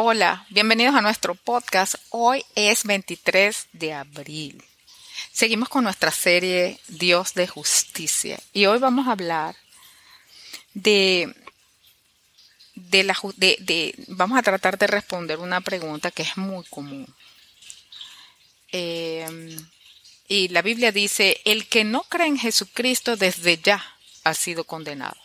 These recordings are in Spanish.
Hola, bienvenidos a nuestro podcast. Hoy es 23 de abril. Seguimos con nuestra serie Dios de Justicia y hoy vamos a hablar de, de la de, de, vamos a tratar de responder una pregunta que es muy común. Eh, y la Biblia dice, el que no cree en Jesucristo desde ya ha sido condenado.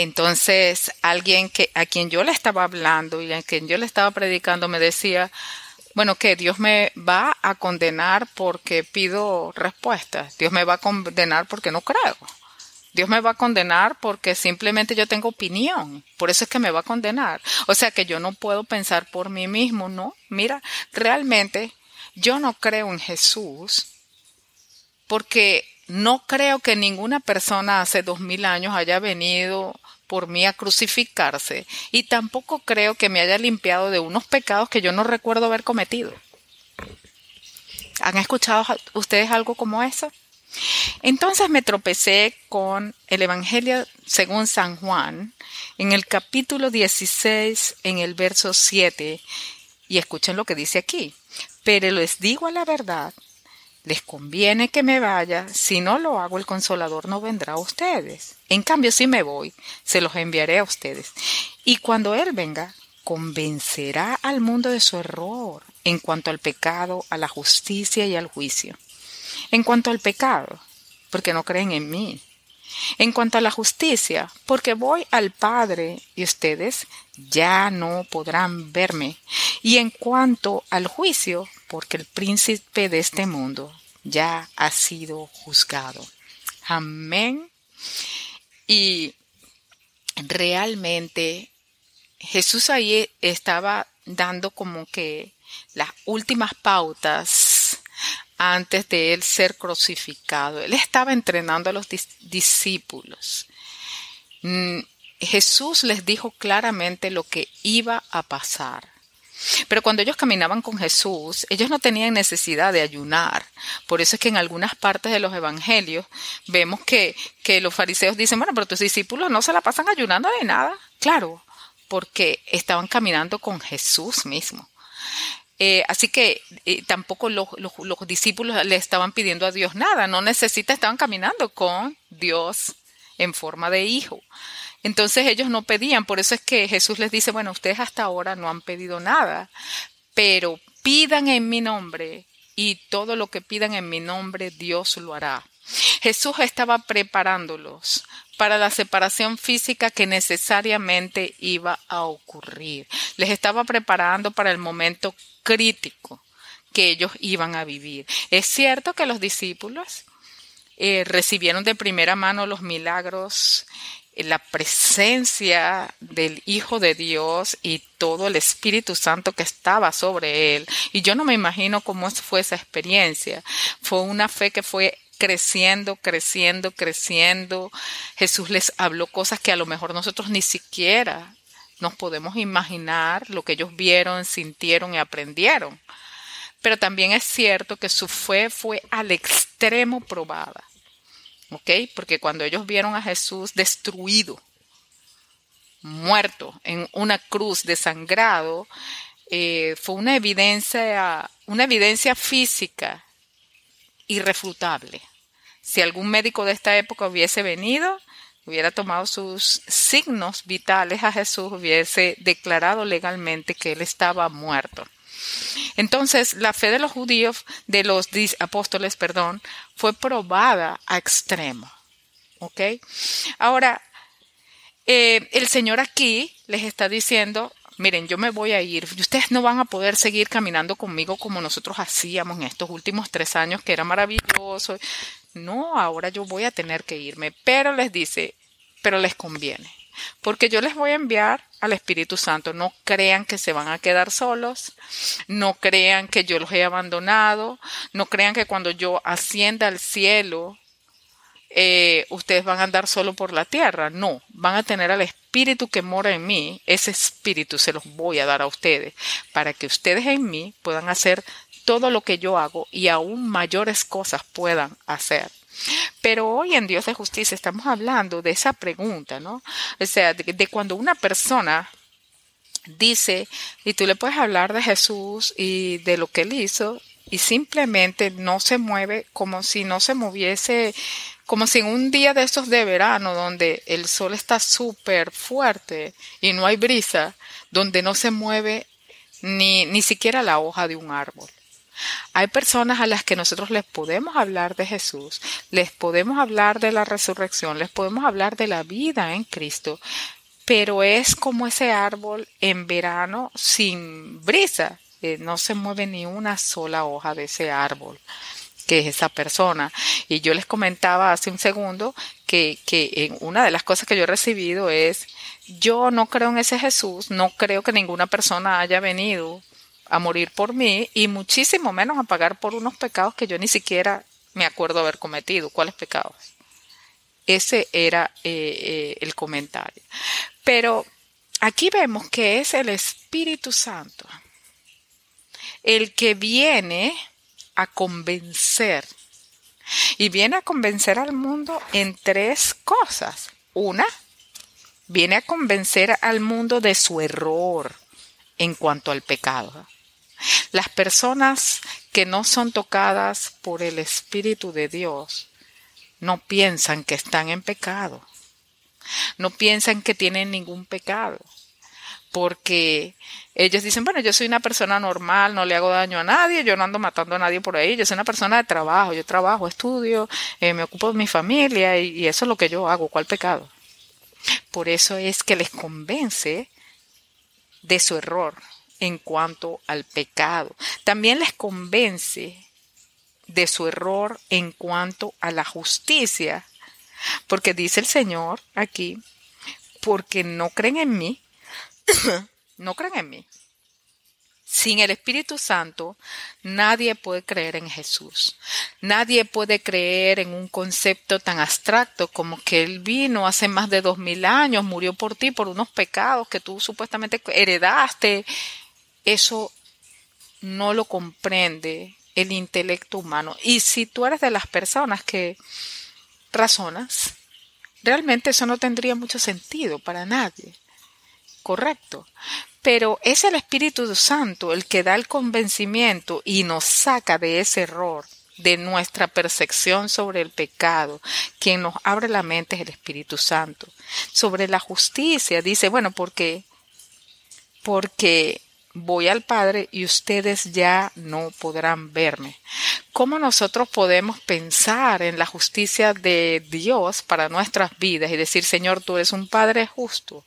Entonces, alguien que, a quien yo le estaba hablando y a quien yo le estaba predicando me decía, bueno, que Dios me va a condenar porque pido respuestas. Dios me va a condenar porque no creo. Dios me va a condenar porque simplemente yo tengo opinión. Por eso es que me va a condenar. O sea que yo no puedo pensar por mí mismo, ¿no? Mira, realmente yo no creo en Jesús porque no creo que ninguna persona hace dos mil años haya venido por mí a crucificarse y tampoco creo que me haya limpiado de unos pecados que yo no recuerdo haber cometido. ¿Han escuchado ustedes algo como eso? Entonces me tropecé con el Evangelio según San Juan en el capítulo 16, en el verso 7, y escuchen lo que dice aquí. Pero les digo la verdad, les conviene que me vaya, si no lo hago el consolador no vendrá a ustedes. En cambio, si me voy, se los enviaré a ustedes. Y cuando Él venga, convencerá al mundo de su error en cuanto al pecado, a la justicia y al juicio. En cuanto al pecado, porque no creen en mí. En cuanto a la justicia, porque voy al Padre y ustedes ya no podrán verme. Y en cuanto al juicio, porque el príncipe de este mundo ya ha sido juzgado. Amén. Y realmente Jesús ahí estaba dando como que las últimas pautas antes de él ser crucificado. Él estaba entrenando a los discípulos. Mm, Jesús les dijo claramente lo que iba a pasar. Pero cuando ellos caminaban con Jesús, ellos no tenían necesidad de ayunar. Por eso es que en algunas partes de los evangelios vemos que, que los fariseos dicen, bueno, pero tus discípulos no se la pasan ayunando de nada. Claro, porque estaban caminando con Jesús mismo. Eh, así que eh, tampoco los, los, los, discípulos le estaban pidiendo a Dios nada, no necesita, estaban caminando con Dios en forma de hijo. Entonces ellos no pedían, por eso es que Jesús les dice, bueno, ustedes hasta ahora no han pedido nada, pero pidan en mi nombre y todo lo que pidan en mi nombre Dios lo hará. Jesús estaba preparándolos para la separación física que necesariamente iba a ocurrir. Les estaba preparando para el momento crítico que ellos iban a vivir. Es cierto que los discípulos eh, recibieron de primera mano los milagros la presencia del Hijo de Dios y todo el Espíritu Santo que estaba sobre él. Y yo no me imagino cómo fue esa experiencia. Fue una fe que fue creciendo, creciendo, creciendo. Jesús les habló cosas que a lo mejor nosotros ni siquiera nos podemos imaginar lo que ellos vieron, sintieron y aprendieron. Pero también es cierto que su fe fue al extremo probada. Porque cuando ellos vieron a Jesús destruido, muerto en una cruz desangrado, eh, fue una evidencia, una evidencia física irrefutable. Si algún médico de esta época hubiese venido, hubiera tomado sus signos vitales a Jesús, hubiese declarado legalmente que él estaba muerto. Entonces, la fe de los judíos, de los apóstoles, perdón, fue probada a extremo. ¿Ok? Ahora, eh, el Señor aquí les está diciendo, miren, yo me voy a ir, ustedes no van a poder seguir caminando conmigo como nosotros hacíamos en estos últimos tres años, que era maravilloso. No, ahora yo voy a tener que irme, pero les dice, pero les conviene porque yo les voy a enviar al Espíritu Santo. No crean que se van a quedar solos, no crean que yo los he abandonado, no crean que cuando yo ascienda al cielo, eh, ustedes van a andar solo por la tierra. No, van a tener al Espíritu que mora en mí. Ese Espíritu se los voy a dar a ustedes para que ustedes en mí puedan hacer todo lo que yo hago y aún mayores cosas puedan hacer. Pero hoy en Dios de Justicia estamos hablando de esa pregunta, ¿no? O sea, de, cuando una persona dice, y tú le puedes hablar de Jesús y de lo que él hizo, y simplemente no se mueve como si no se moviese, como si en un día de estos de verano, donde el sol está súper fuerte y no hay brisa, donde no se mueve ni, ni siquiera la hoja de un árbol. Hay personas a las que nosotros les podemos hablar de Jesús, les podemos hablar de la resurrección, les podemos hablar de la vida en Cristo, pero es como ese árbol en verano sin brisa, eh, no se mueve ni una sola hoja de ese árbol que es esa persona. Y yo les comentaba hace un segundo que, que en una de las cosas que yo he recibido es, yo no creo en ese Jesús, no creo que ninguna persona haya venido a morir por mí y muchísimo menos a pagar por unos pecados que yo ni siquiera me acuerdo haber cometido. ¿Cuáles pecados? Ese era eh, eh, el comentario. Pero aquí vemos que es el Espíritu Santo el que viene a convencer. Y viene a convencer al mundo en tres cosas. Una, viene a convencer al mundo de su error en cuanto al pecado. Las personas que no son tocadas por el Espíritu de Dios no piensan que están en pecado. No piensan que tienen ningún pecado, porque ellos dicen, bueno, yo soy una persona normal, no le hago daño a nadie, yo no ando matando a nadie por ahí, yo soy una persona de trabajo, yo trabajo, estudio, eh, me ocupo de mi familia y, y eso es lo que yo hago, ¿cuál pecado? Por eso es que les convence de su error en cuanto al pecado. También les convence de su error en cuanto a la justicia porque dice el Señor aquí, porque no creen en mí, no creen en mí. Sin el Espíritu Santo, nadie puede creer en Jesús. Nadie puede creer en un concepto tan abstracto como que Él vino hace más de dos mil años, murió por ti, por unos pecados que tú supuestamente heredaste. Eso no lo comprende el intelecto humano. Y si tú eres de las personas que razonas, realmente eso no tendría mucho sentido para nadie. Correcto. Pero es el Espíritu Santo el que da el convencimiento y nos saca de ese error, de nuestra percepción sobre el pecado. Quien nos abre la mente es el Espíritu Santo. Sobre la justicia, dice, bueno, porque, porque voy al Padre y ustedes ya no podrán verme. ¿Cómo nosotros podemos pensar en la justicia de Dios para nuestras vidas y decir, Señor, tú eres un Padre justo,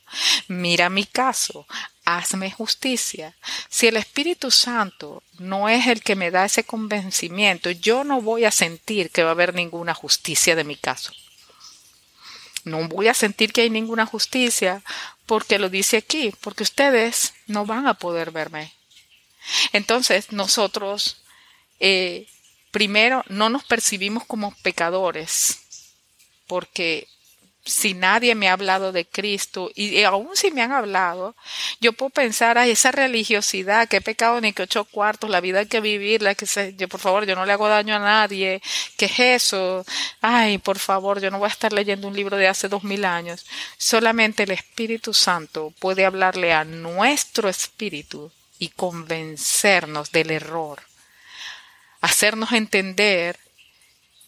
mira mi caso, hazme justicia? Si el Espíritu Santo no es el que me da ese convencimiento, yo no voy a sentir que va a haber ninguna justicia de mi caso. No voy a sentir que hay ninguna justicia porque lo dice aquí, porque ustedes no van a poder verme. Entonces nosotros, eh, primero, no nos percibimos como pecadores, porque si nadie me ha hablado de Cristo y aún si me han hablado, yo puedo pensar, a esa religiosidad, que pecado ni que ocho cuartos, la vida hay que vivirla, que se, yo por favor, yo no le hago daño a nadie, ¿qué es eso? Ay, por favor, yo no voy a estar leyendo un libro de hace dos mil años. Solamente el Espíritu Santo puede hablarle a nuestro espíritu y convencernos del error, hacernos entender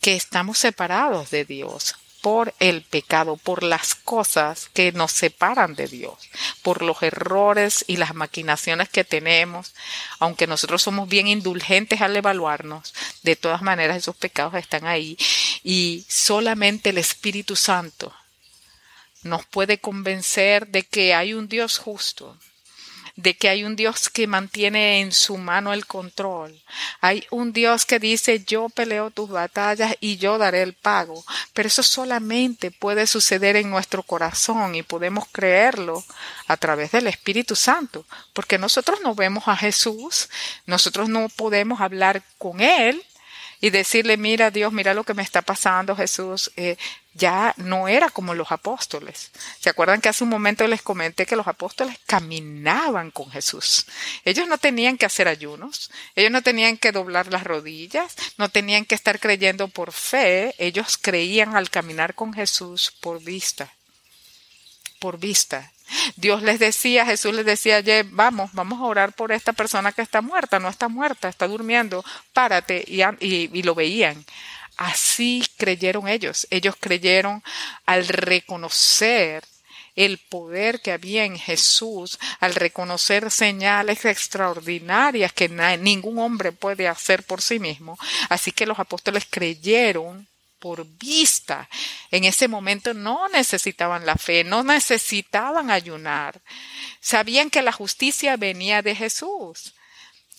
que estamos separados de Dios, por el pecado, por las cosas que nos separan de Dios, por los errores y las maquinaciones que tenemos, aunque nosotros somos bien indulgentes al evaluarnos, de todas maneras esos pecados están ahí. Y solamente el Espíritu Santo nos puede convencer de que hay un Dios justo, de que hay un Dios que mantiene en su mano el control. Hay un Dios que dice yo peleo tus batallas y yo daré el pago. Pero eso solamente puede suceder en nuestro corazón y podemos creerlo a través del Espíritu Santo, porque nosotros no vemos a Jesús, nosotros no podemos hablar con Él y decirle, mira Dios, mira lo que me está pasando, Jesús, eh, ya no era como los apóstoles. ¿Se acuerdan que hace un momento les comenté que los apóstoles caminaban con Jesús? Ellos no tenían que hacer ayunos, ellos no tenían que doblar las rodillas, no tenían que estar creyendo por fe, ellos creían al caminar con Jesús por vista, por vista. Dios les decía, Jesús les decía, vamos, vamos a orar por esta persona que está muerta, no está muerta, está durmiendo, párate, y, y, lo veían. Así creyeron ellos. Ellos creyeron al reconocer el poder que había en Jesús, al reconocer señales extraordinarias que ningún hombre puede hacer por sí mismo. Así que los apóstoles creyeron por vista. En ese momento no necesitaban la fe, no necesitaban ayunar. Sabían que la justicia venía de Jesús.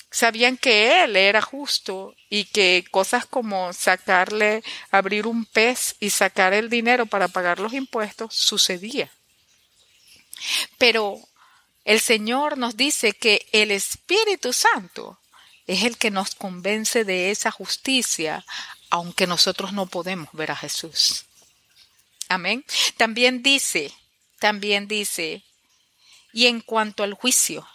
Sabían que Él era justo y que cosas como sacarle, abrir un pez y sacar el dinero para pagar los impuestos sucedía. Pero el Señor nos dice que el Espíritu Santo es el que nos convence de esa justicia aunque nosotros no podemos ver a Jesús. Amén. También dice, también dice, y en cuanto al juicio,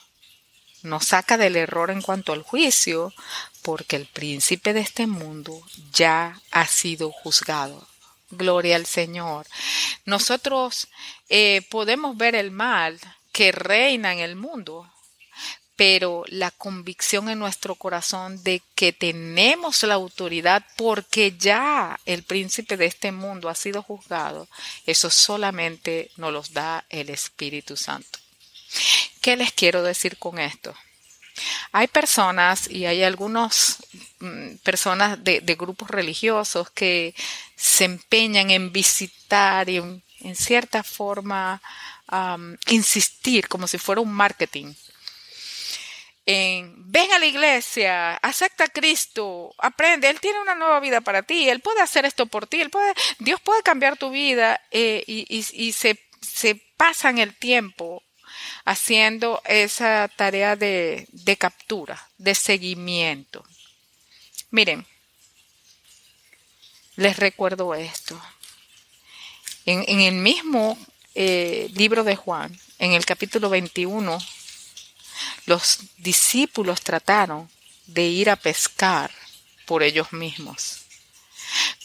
nos saca del error en cuanto al juicio, porque el príncipe de este mundo ya ha sido juzgado. Gloria al Señor. Nosotros eh, podemos ver el mal que reina en el mundo, pero la convicción en nuestro corazón de que tenemos la autoridad porque ya el príncipe de este mundo ha sido juzgado, eso solamente nos los da el Espíritu Santo. ¿Qué les quiero decir con esto? Hay personas y hay algunas mm, personas de, grupos religiosos que se empeñan en visitar y en, cierta forma insistir como si fuera un marketing ven a la iglesia, acepta a Cristo, aprende, Él tiene una nueva vida para ti, Él puede hacer esto por ti, Él puede, Dios puede cambiar tu vida eh, y, se, se pasan el tiempo haciendo esa tarea de, captura, de seguimiento. Miren, les recuerdo esto. En, el mismo eh, libro de Juan, en el capítulo 21, los discípulos trataron de ir a pescar por ellos mismos,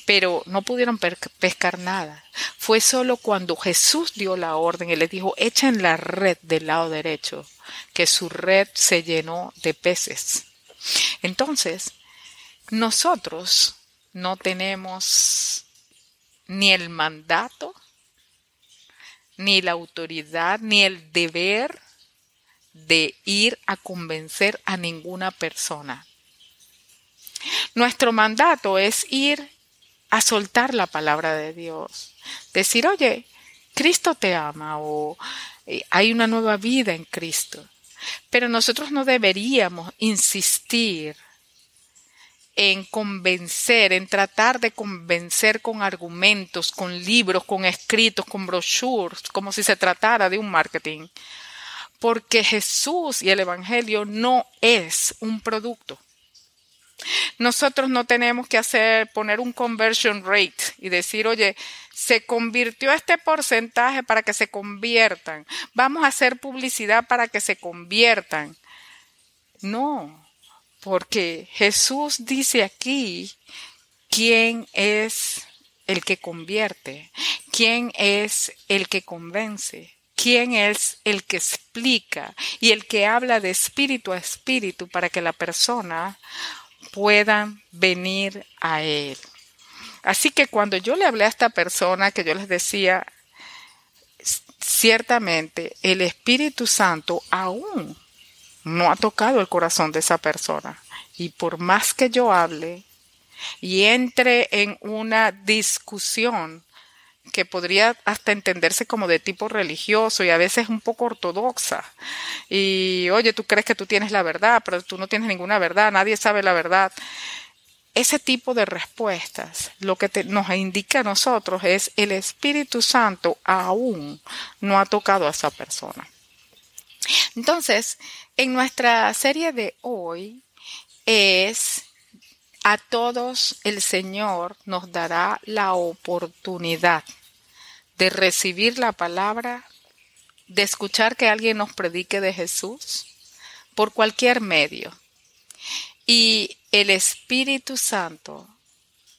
pero no pudieron pescar nada. Fue solo cuando Jesús dio la orden y les dijo, echen la red del lado derecho, que su red se llenó de peces. Entonces, nosotros no tenemos ni el mandato, ni la autoridad, ni el deber de ir a convencer a ninguna persona. Nuestro mandato es ir a soltar la palabra de Dios. Decir, oye, Cristo te ama o eh, hay una nueva vida en Cristo. Pero nosotros no deberíamos insistir en convencer, en tratar de convencer con argumentos, con libros, con escritos, con brochures, como si se tratara de un marketing porque Jesús y el Evangelio no es un producto. Nosotros no tenemos que hacer, poner un conversion rate y decir, oye, se convirtió este porcentaje para que se conviertan. Vamos a hacer publicidad para que se conviertan. No, porque Jesús dice aquí quién es el que convierte, quién es el que convence quién es el que explica y el que habla de espíritu a espíritu para que la persona pueda venir a él. Así que cuando yo le hablé a esta persona que yo les decía, ciertamente el Espíritu Santo aún no ha tocado el corazón de esa persona. Y por más que yo hable y entre en una discusión que podría hasta entenderse como de tipo religioso y a veces un poco ortodoxa. Y oye, tú crees que tú tienes la verdad, pero tú no tienes ninguna verdad, nadie sabe la verdad. Ese tipo de respuestas lo que nos indica a nosotros es el Espíritu Santo aún no ha tocado a esa persona. Entonces, en nuestra serie de hoy es a todos el Señor nos dará la oportunidad de recibir la palabra, de escuchar que alguien nos predique de Jesús por cualquier medio. Y el Espíritu Santo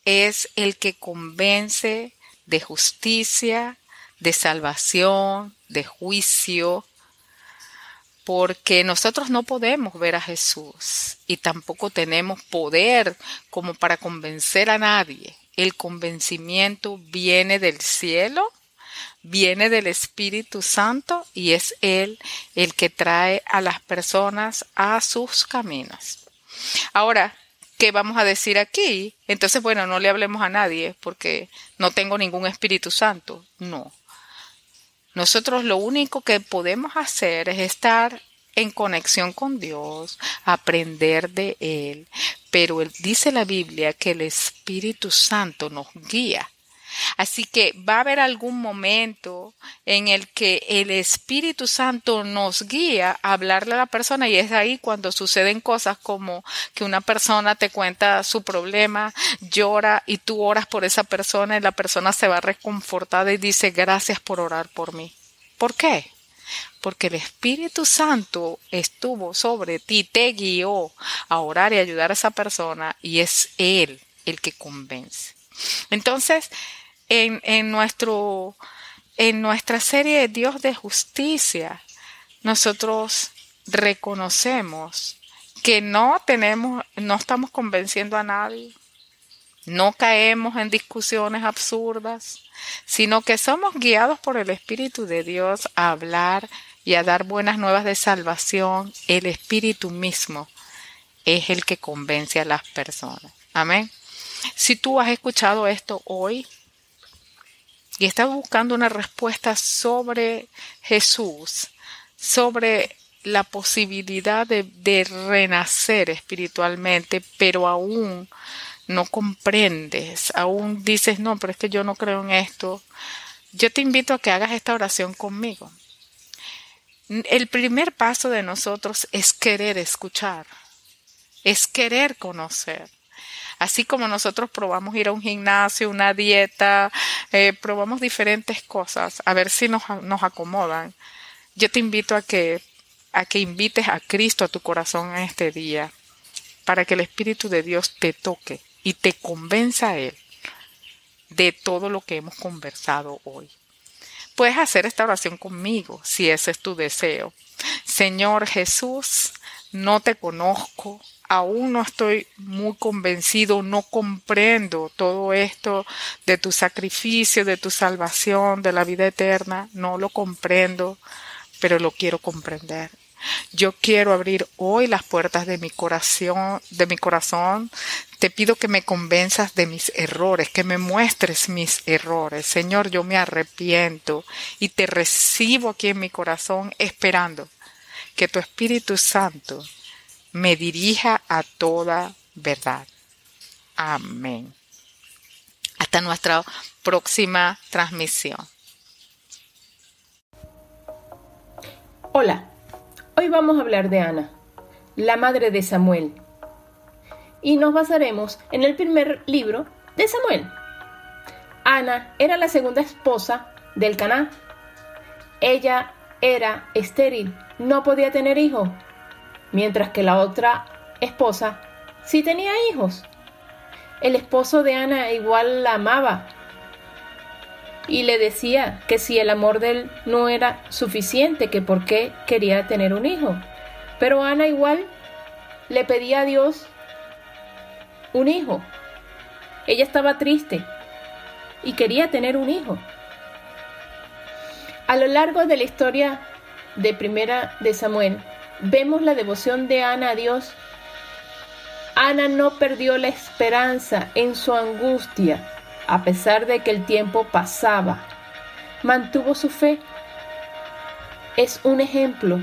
es el que convence de justicia, de salvación, de juicio, porque nosotros no podemos ver a Jesús y tampoco tenemos poder como para convencer a nadie. El convencimiento viene del cielo, viene del Espíritu Santo y es Él el que trae a las personas a sus caminos. Ahora, ¿qué vamos a decir aquí? Entonces, bueno, no le hablemos a nadie porque no tengo ningún Espíritu Santo. No. Nosotros lo único que podemos hacer es estar en conexión con Dios, aprender de Él. Pero él, dice la Biblia que el Espíritu Santo nos guía Así que va a haber algún momento en el que el Espíritu Santo nos guía a hablarle a la persona y es ahí cuando suceden cosas como que una persona te cuenta su problema, llora y tú oras por esa persona y la persona se va reconfortada y dice gracias por orar por mí. ¿Por qué? Porque el Espíritu Santo estuvo sobre ti, te guió a orar y ayudar a esa persona y es Él el que convence. Entonces, en, en, nuestro, en nuestra serie de Dios de justicia, nosotros reconocemos que no tenemos, no estamos convenciendo a nadie, no caemos en discusiones absurdas, sino que somos guiados por el Espíritu de Dios a hablar y a dar buenas nuevas de salvación. El Espíritu mismo es el que convence a las personas. Amén. Si tú has escuchado esto hoy, y estaba buscando una respuesta sobre Jesús, sobre la posibilidad de, renacer espiritualmente, pero aún no comprendes, aún dices, no, pero es que yo no creo en esto, yo te invito a que hagas esta oración conmigo. El primer paso de nosotros es querer escuchar, es querer conocer. Así como nosotros probamos ir a un gimnasio, una dieta, eh, probamos diferentes cosas, a ver si nos, acomodan. Yo te invito a que, a que invites a Cristo a tu corazón en este día, para que el Espíritu de Dios te toque y te convenza a Él de todo lo que hemos conversado hoy. Puedes hacer esta oración conmigo si ese es tu deseo. Señor Jesús, no te conozco, aún no estoy muy convencido, no comprendo todo esto de tu sacrificio, de tu salvación, de la vida eterna, no lo comprendo, pero lo quiero comprender. Yo quiero abrir hoy las puertas de mi corazón, de mi corazón. Te pido que me convenzas de mis errores, que me muestres mis errores. Señor, yo me arrepiento y te recibo aquí en mi corazón esperando que tu Espíritu Santo me dirija a toda verdad. Amén. Hasta nuestra próxima transmisión. Hola, hoy vamos a hablar de Ana, la madre de Samuel. Y nos basaremos en el primer libro de Samuel. Ana era la segunda esposa del Caná. Ella era estéril, no podía tener hijos mientras que la otra esposa sí tenía hijos. El esposo de Ana igual la amaba y le decía que si el amor de él no era suficiente, que por qué quería tener un hijo. Pero Ana igual le pedía a Dios un hijo. Ella estaba triste y quería tener un hijo. A lo largo de la historia de Primera de Samuel, vemos la devoción de Ana a Dios. Ana no perdió la esperanza en su angustia, a pesar de que el tiempo pasaba. Mantuvo su fe. Es un ejemplo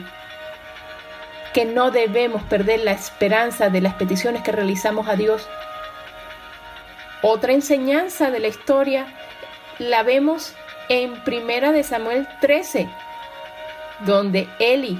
que no debemos perder la esperanza de las peticiones que realizamos a Dios. Otra enseñanza de la historia la vemos en Primera de Samuel 13, donde Eli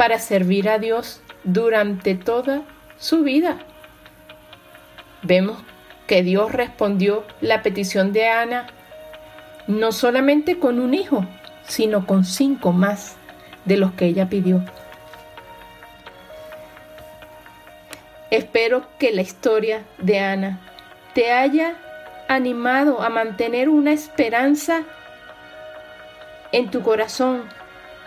para servir a Dios durante toda su vida. Vemos que Dios respondió la petición de Ana no solamente con un hijo, sino con cinco más de los que ella pidió. Espero que la historia de Ana te haya animado a mantener una esperanza en tu corazón